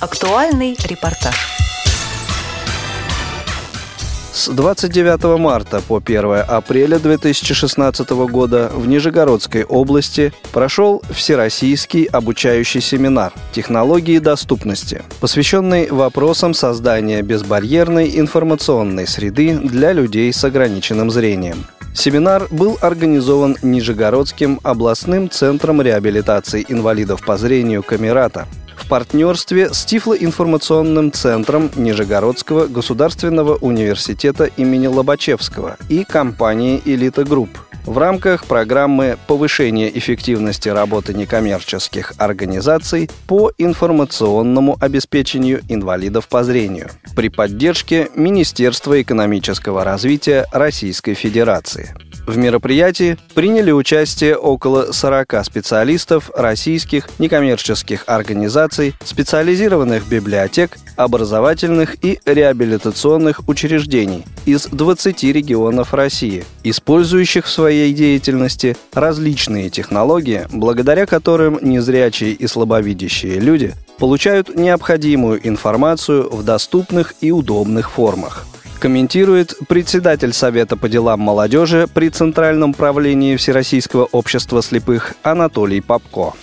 Актуальный репортаж. С 29 марта по 1 апреля 2016 года в Нижегородской области прошел Всероссийский обучающий семинар «Технологии доступности», посвященный вопросам создания безбарьерной информационной среды для людей с ограниченным зрением. Семинар был организован Нижегородским областным центром реабилитации инвалидов по зрению «Камерата», партнерстве с Тифлоинформационным центром Нижегородского государственного университета имени Лобачевского и компанией «Элита Групп» в рамках программы повышения эффективности работы некоммерческих организаций по информационному обеспечению инвалидов по зрению при поддержке Министерства экономического развития Российской Федерации. В мероприятии приняли участие около 40 специалистов российских некоммерческих организаций, специализированных библиотек, образовательных и реабилитационных учреждений из 20 регионов России, использующих в своей деятельности различные технологии, благодаря которым незрячие и слабовидящие люди получают необходимую информацию в доступных и удобных формах комментирует председатель Совета по делам молодежи при Центральном правлении Всероссийского общества слепых Анатолий Попко.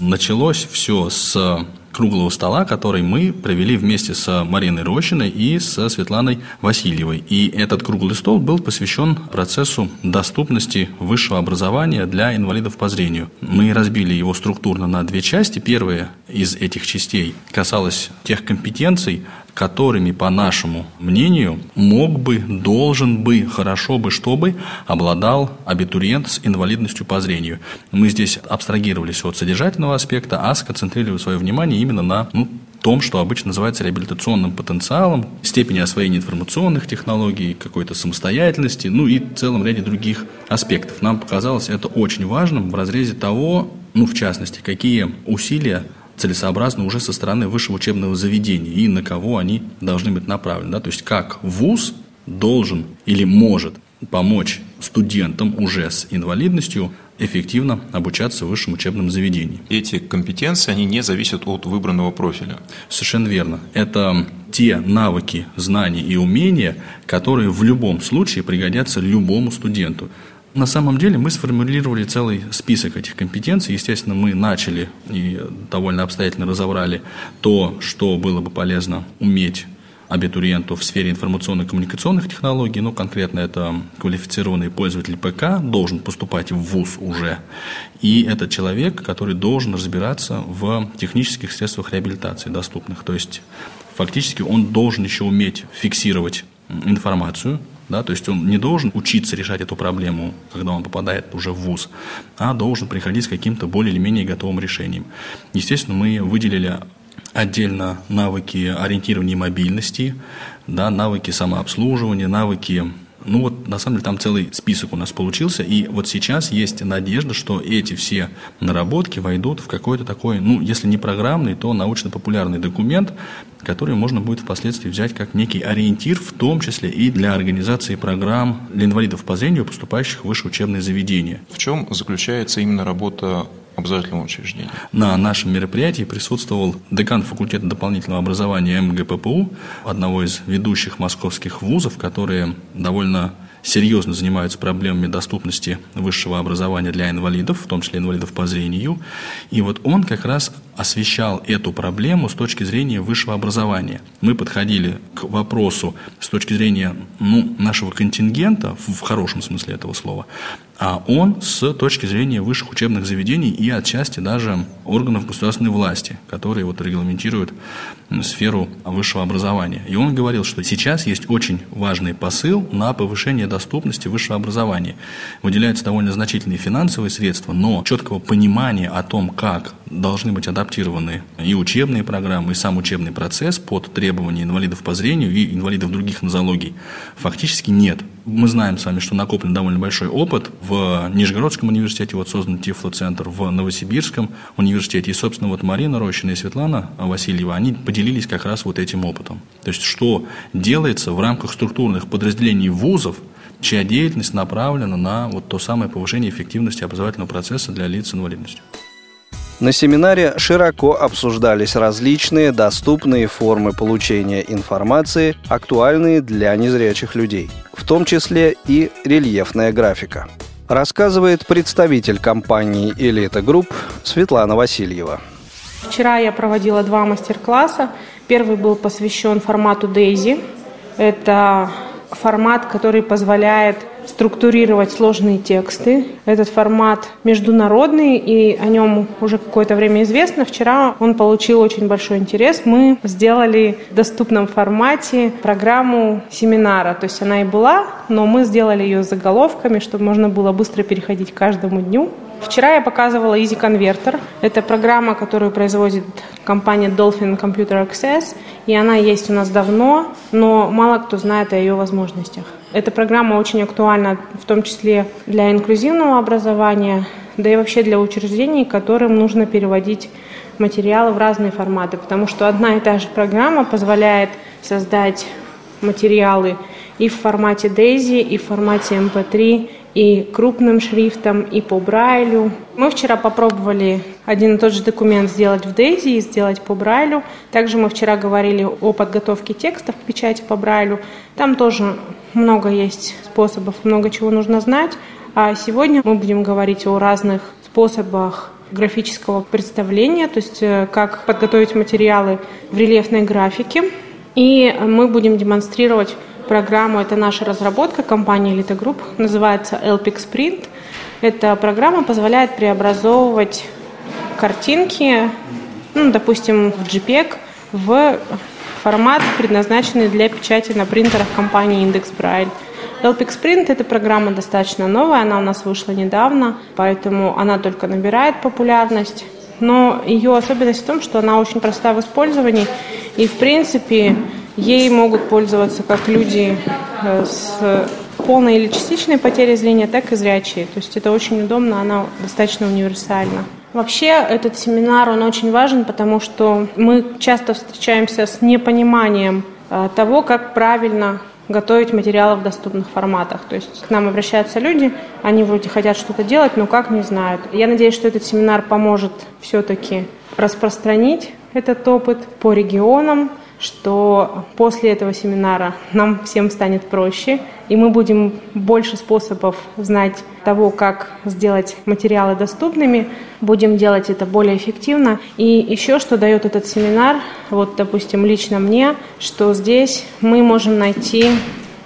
Началось все с круглого стола, который мы провели вместе с Мариной Рощиной и со Светланой Васильевой. И этот круглый стол был посвящен процессу доступности высшего образования для инвалидов по зрению. Мы разбили его структурно на две части. Первая из этих частей касалась тех компетенций, которыми, по нашему мнению, мог бы, должен бы, хорошо бы, чтобы обладал абитуриент с инвалидностью по зрению. Мы здесь абстрагировались от содержательного аспекта, а сконцентрировали свое внимание именно на ну, том, что обычно называется реабилитационным потенциалом, степени освоения информационных технологий, какой-то самостоятельности, ну и в целом ряде других аспектов. Нам показалось это очень важным в разрезе того, ну, в частности, какие усилия целесообразно уже со стороны высшего учебного заведения и на кого они должны быть направлены. Да? То есть как ВУЗ должен или может помочь студентам уже с инвалидностью эффективно обучаться в высшем учебном заведении. Эти компетенции, они не зависят от выбранного профиля. Совершенно верно. Это те навыки, знания и умения, которые в любом случае пригодятся любому студенту. На самом деле мы сформулировали целый список этих компетенций. Естественно, мы начали и довольно обстоятельно разобрали то, что было бы полезно уметь абитуриенту в сфере информационно-коммуникационных технологий, ну, конкретно это квалифицированный пользователь ПК, должен поступать в ВУЗ уже. И это человек, который должен разбираться в технических средствах реабилитации доступных. То есть, фактически он должен еще уметь фиксировать информацию, да, то есть он не должен учиться решать эту проблему, когда он попадает уже в ВУЗ, а должен приходить с каким-то более или менее готовым решением. Естественно, мы выделили отдельно навыки ориентирования и мобильности, да, навыки самообслуживания, навыки на самом деле, там целый список у нас получился, и вот сейчас есть надежда, что эти все наработки войдут в какой-то такой, ну, если не программный, то научно-популярный документ, который можно будет впоследствии взять как некий ориентир, в том числе и для организации программ для инвалидов по зрению, поступающих в высшее учебное заведение. В чем заключается именно работа образовательного учреждения. На нашем мероприятии присутствовал декан факультета дополнительного образования МГППУ, одного из ведущих московских вузов, которые довольно серьезно занимаются проблемами доступности высшего образования для инвалидов, в том числе инвалидов по зрению. И вот он как раз освещал эту проблему с точки зрения высшего образования. Мы подходили к вопросу с точки зрения ну, нашего контингента, в хорошем смысле этого слова, а он с точки зрения высших учебных заведений и отчасти даже органов государственной власти, которые вот регламентируют сферу высшего образования. И он говорил, что сейчас есть очень важный посыл на повышение доступности высшего образования. Выделяются довольно значительные финансовые средства, но четкого понимания о том, как должны быть адаптированы и учебные программы, и сам учебный процесс под требования инвалидов по зрению и инвалидов других нозологий, фактически нет. Мы знаем с вами, что накоплен довольно большой опыт. В Нижегородском университете вот создан Тифлоцентр, в Новосибирском университете. И, собственно, вот Марина Рощина и Светлана Васильева, они поделились как раз вот этим опытом. То есть, что делается в рамках структурных подразделений вузов, чья деятельность направлена на вот то самое повышение эффективности образовательного процесса для лиц с инвалидностью. На семинаре широко обсуждались различные доступные формы получения информации, актуальные для незрячих людей, в том числе и рельефная графика. Рассказывает представитель компании «Элита Групп» Светлана Васильева. Вчера я проводила два мастер-класса. Первый был посвящен формату Daisy. Это формат, который позволяет структурировать сложные тексты. Этот формат международный, и о нем уже какое-то время известно. Вчера он получил очень большой интерес. Мы сделали в доступном формате программу семинара. То есть она и была, но мы сделали ее заголовками, чтобы можно было быстро переходить к каждому дню. Вчера я показывала Easy Converter. Это программа, которую производит компания Dolphin Computer Access, и она есть у нас давно, но мало кто знает о ее возможностях. Эта программа очень актуальна в том числе для инклюзивного образования, да и вообще для учреждений, которым нужно переводить материалы в разные форматы, потому что одна и та же программа позволяет создать материалы и в формате DAISY, и в формате MP3, и крупным шрифтом, и по Брайлю. Мы вчера попробовали один и тот же документ сделать в Дейзи и сделать по Брайлю. Также мы вчера говорили о подготовке текстов к печати по Брайлю. Там тоже много есть способов, много чего нужно знать. А сегодня мы будем говорить о разных способах графического представления, то есть э, как подготовить материалы в рельефной графике. И мы будем демонстрировать программу. Это наша разработка компании Elite Group, называется LPX Print. Эта программа позволяет преобразовывать картинки, ну, допустим, в JPEG, в формат, предназначенный для печати на принтерах компании Index Braille. LPX Print – это программа достаточно новая, она у нас вышла недавно, поэтому она только набирает популярность. Но ее особенность в том, что она очень проста в использовании, и, в принципе, Ей могут пользоваться как люди э, с полной или частичной потерей зрения, так и зрячие. То есть это очень удобно, она достаточно универсальна. Вообще этот семинар, он очень важен, потому что мы часто встречаемся с непониманием э, того, как правильно готовить материалы в доступных форматах. То есть к нам обращаются люди, они вроде хотят что-то делать, но как не знают. Я надеюсь, что этот семинар поможет все-таки распространить этот опыт по регионам, что после этого семинара нам всем станет проще, и мы будем больше способов знать того, как сделать материалы доступными, будем делать это более эффективно. И еще что дает этот семинар, вот, допустим, лично мне, что здесь мы можем найти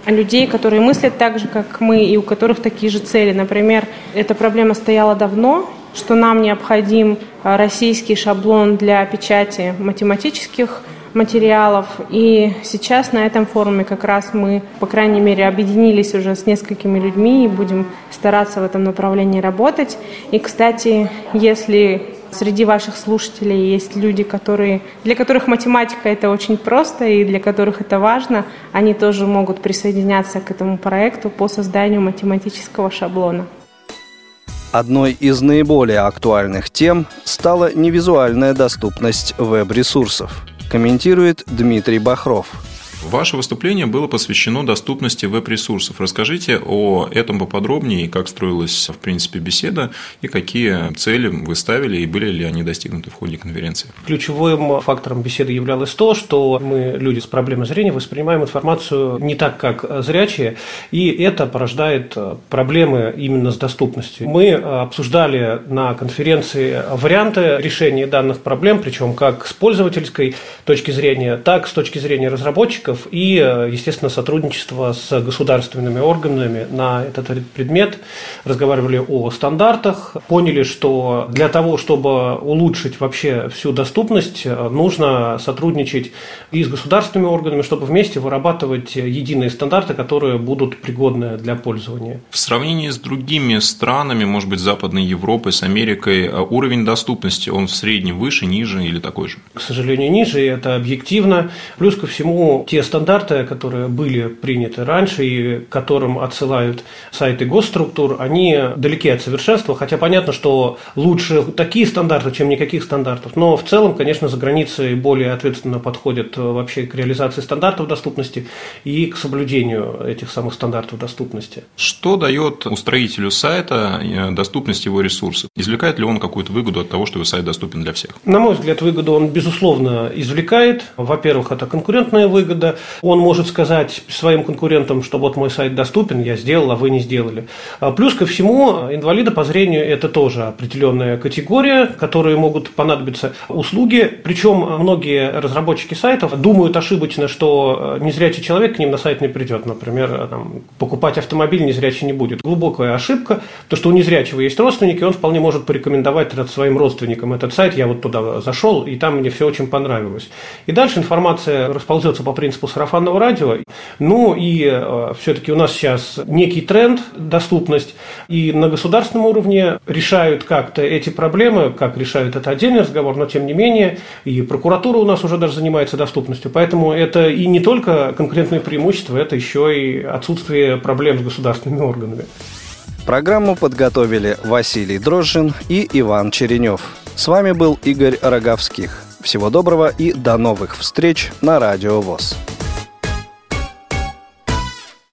людей, которые мыслят так же, как мы, и у которых такие же цели. Например, эта проблема стояла давно, что нам необходим российский шаблон для печати математических материалов. И сейчас на этом форуме как раз мы, по крайней мере, объединились уже с несколькими людьми и будем стараться в этом направлении работать. И, кстати, если среди ваших слушателей есть люди, которые, для которых математика это очень просто и для которых это важно, они тоже могут присоединяться к этому проекту по созданию математического шаблона. Одной из наиболее актуальных тем стала невизуальная доступность веб-ресурсов комментирует Дмитрий Бахров. Ваше выступление было посвящено доступности веб-ресурсов. Расскажите о этом поподробнее, как строилась, в принципе, беседа, и какие цели вы ставили, и были ли они достигнуты в ходе конференции. Ключевым фактором беседы являлось то, что мы, люди с проблемой зрения, воспринимаем информацию не так, как зрячие, и это порождает проблемы именно с доступностью. Мы обсуждали на конференции варианты решения данных проблем, причем как с пользовательской точки зрения, так с точки зрения разработчиков, участников и, э, естественно, сотрудничество с государственными органами на этот предмет. Разговаривали о стандартах, поняли, что для того, чтобы улучшить вообще всю доступность, э, нужно сотрудничать и с государственными органами, чтобы вместе вырабатывать единые стандарты, которые будут пригодны для пользования. В сравнении с другими странами, может быть, Западной Европы, с Америкой, э, уровень доступности, он в среднем выше, ниже или такой же? К сожалению, ниже, и это объективно. Плюс ко всему, те те стандарты, которые были приняты раньше и к которым отсылают сайты госструктур, они далеки от совершенства, хотя понятно, что лучше такие стандарты, чем никаких стандартов, но в целом, конечно, за границей более ответственно подходят вообще к реализации стандартов доступности и к соблюдению этих самых стандартов доступности. Что дает устроителю сайта э, доступность его ресурсов? Извлекает ли он какую-то выгоду от того, что его сайт доступен для всех? На мой взгляд, выгоду он, безусловно, извлекает. Во-первых, это конкурентная выгода. Он может сказать своим конкурентам, что вот мой сайт доступен, я сделал, а вы не сделали. А плюс ко всему, инвалиды по зрению – это тоже определенная категория, которые могут понадобиться услуги. Причем многие разработчики сайтов думают ошибочно, что незрячий человек к ним на сайт не придет. Например, там, покупать автомобиль незрячий не будет. Глубокая ошибка, то что у незрячего есть родственники, он вполне может порекомендовать своим родственникам этот сайт. Я вот туда зашел, и там мне все очень понравилось. И дальше информация расползется по принципу сарафанного радио. Ну и э, все-таки у нас сейчас некий тренд, доступность, и на государственном уровне решают как-то эти проблемы, как решают это отдельный разговор, но тем не менее и прокуратура у нас уже даже занимается доступностью. Поэтому это и не только конкурентное преимущество, это еще и отсутствие проблем с государственными органами. Программу подготовили Василий Дрожжин и Иван Черенев. С вами был Игорь Роговских. Всего доброго и до новых встреч на Радио ВОЗ.